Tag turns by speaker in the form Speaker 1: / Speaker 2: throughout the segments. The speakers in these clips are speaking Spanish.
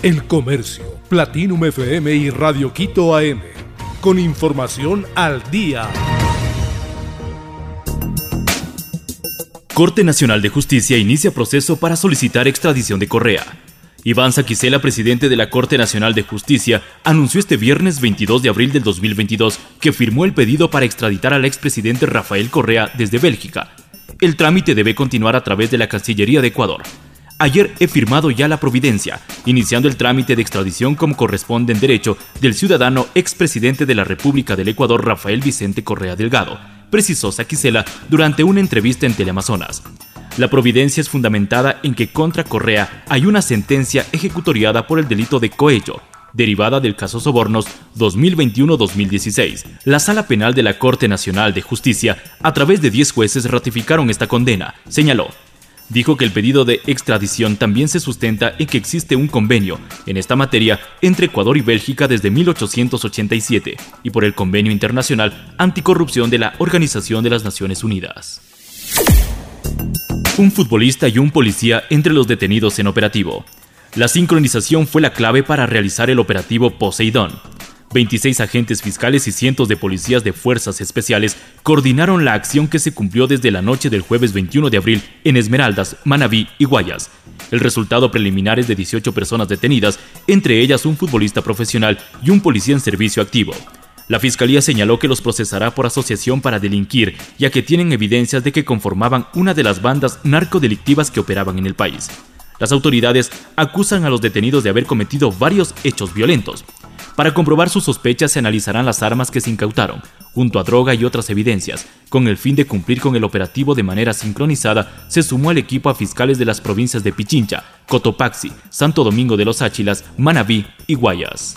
Speaker 1: El Comercio, Platinum FM y Radio Quito AM. Con información al día.
Speaker 2: Corte Nacional de Justicia inicia proceso para solicitar extradición de Correa. Iván Saquicela, presidente de la Corte Nacional de Justicia, anunció este viernes 22 de abril del 2022 que firmó el pedido para extraditar al expresidente Rafael Correa desde Bélgica. El trámite debe continuar a través de la Cancillería de Ecuador. Ayer he firmado ya la providencia, iniciando el trámite de extradición como corresponde en derecho del ciudadano expresidente de la República del Ecuador Rafael Vicente Correa Delgado, precisó Saquicela durante una entrevista en Teleamazonas. La providencia es fundamentada en que contra Correa hay una sentencia ejecutoriada por el delito de cohecho, derivada del caso Sobornos 2021-2016. La Sala Penal de la Corte Nacional de Justicia, a través de 10 jueces, ratificaron esta condena, señaló. Dijo que el pedido de extradición también se sustenta en que existe un convenio en esta materia entre Ecuador y Bélgica desde 1887 y por el Convenio Internacional Anticorrupción de la Organización de las Naciones Unidas. Un futbolista y un policía entre los detenidos en operativo. La sincronización fue la clave para realizar el operativo Poseidón, 26 agentes fiscales y cientos de policías de fuerzas especiales coordinaron la acción que se cumplió desde la noche del jueves 21 de abril en Esmeraldas, Manabí y Guayas. El resultado preliminar es de 18 personas detenidas, entre ellas un futbolista profesional y un policía en servicio activo. La fiscalía señaló que los procesará por asociación para delinquir, ya que tienen evidencias de que conformaban una de las bandas narcodelictivas que operaban en el país. Las autoridades acusan a los detenidos de haber cometido varios hechos violentos. Para comprobar sus sospechas se analizarán las armas que se incautaron, junto a droga y otras evidencias. Con el fin de cumplir con el operativo de manera sincronizada, se sumó al equipo a fiscales de las provincias de Pichincha, Cotopaxi, Santo Domingo de los Áchilas, Manabí y Guayas.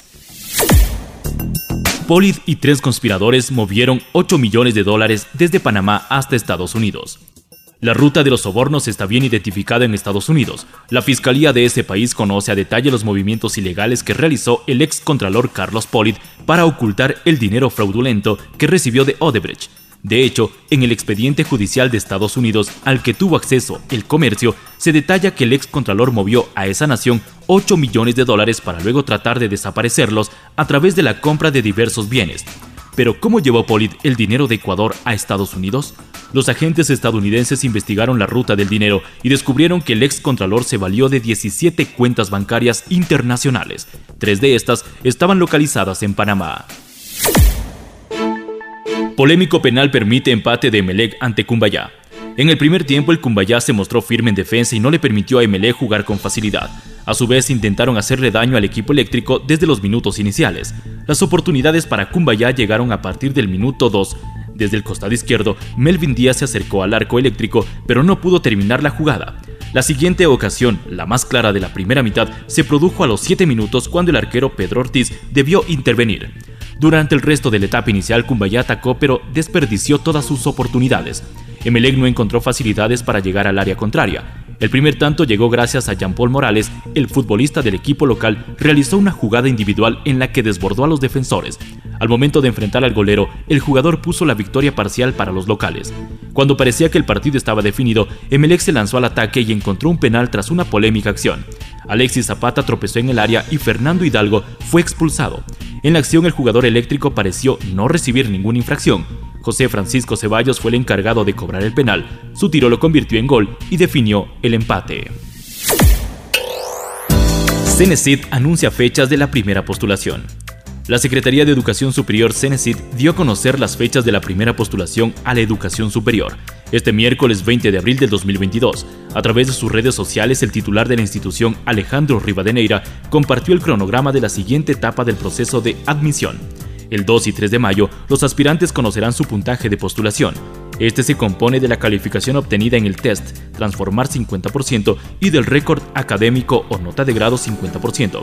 Speaker 2: Polid y tres conspiradores movieron 8 millones de dólares desde Panamá hasta Estados Unidos. La ruta de los sobornos está bien identificada en Estados Unidos. La fiscalía de ese país conoce a detalle los movimientos ilegales que realizó el ex contralor Carlos Polit para ocultar el dinero fraudulento que recibió de Odebrecht. De hecho, en el expediente judicial de Estados Unidos al que tuvo acceso el comercio, se detalla que el ex contralor movió a esa nación 8 millones de dólares para luego tratar de desaparecerlos a través de la compra de diversos bienes. Pero ¿cómo llevó Polit el dinero de Ecuador a Estados Unidos? Los agentes estadounidenses investigaron la ruta del dinero y descubrieron que el ex contralor se valió de 17 cuentas bancarias internacionales. Tres de estas estaban localizadas en Panamá. Polémico penal permite empate de Emelec ante Cumbayá. En el primer tiempo el Cumbayá se mostró firme en defensa y no le permitió a Emelec jugar con facilidad. A su vez intentaron hacerle daño al equipo eléctrico desde los minutos iniciales. Las oportunidades para Cumbayá llegaron a partir del minuto 2. Desde el costado izquierdo, Melvin Díaz se acercó al arco eléctrico, pero no pudo terminar la jugada. La siguiente ocasión, la más clara de la primera mitad, se produjo a los 7 minutos cuando el arquero Pedro Ortiz debió intervenir. Durante el resto de la etapa inicial, Cumbayá atacó pero desperdició todas sus oportunidades. Emelec no encontró facilidades para llegar al área contraria. El primer tanto llegó gracias a Jean-Paul Morales, el futbolista del equipo local realizó una jugada individual en la que desbordó a los defensores. Al momento de enfrentar al golero, el jugador puso la victoria parcial para los locales. Cuando parecía que el partido estaba definido, Emelec se lanzó al ataque y encontró un penal tras una polémica acción. Alexis Zapata tropezó en el área y Fernando Hidalgo fue expulsado. En la acción el jugador eléctrico pareció no recibir ninguna infracción. José Francisco Ceballos fue el encargado de cobrar el penal, su tiro lo convirtió en gol y definió el empate. Cenecit anuncia fechas de la primera postulación. La Secretaría de Educación Superior Cenecit dio a conocer las fechas de la primera postulación a la educación superior. Este miércoles 20 de abril del 2022, a través de sus redes sociales, el titular de la institución, Alejandro Rivadeneira, compartió el cronograma de la siguiente etapa del proceso de admisión. El 2 y 3 de mayo, los aspirantes conocerán su puntaje de postulación. Este se compone de la calificación obtenida en el test, transformar 50%, y del récord académico o nota de grado 50%.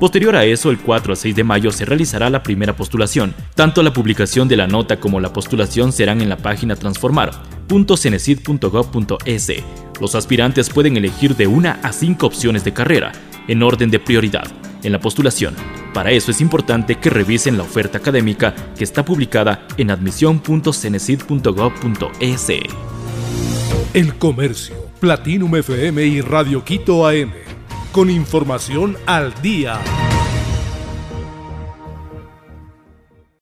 Speaker 2: Posterior a eso, el 4 a 6 de mayo se realizará la primera postulación. Tanto la publicación de la nota como la postulación serán en la página transformar.cenecid.gov.es. Los aspirantes pueden elegir de una a cinco opciones de carrera, en orden de prioridad, en la postulación. Para eso es importante que revisen la oferta académica que está publicada en admisión.cenecid.gov.es.
Speaker 1: El Comercio, Platinum FM y Radio Quito AM con información al día.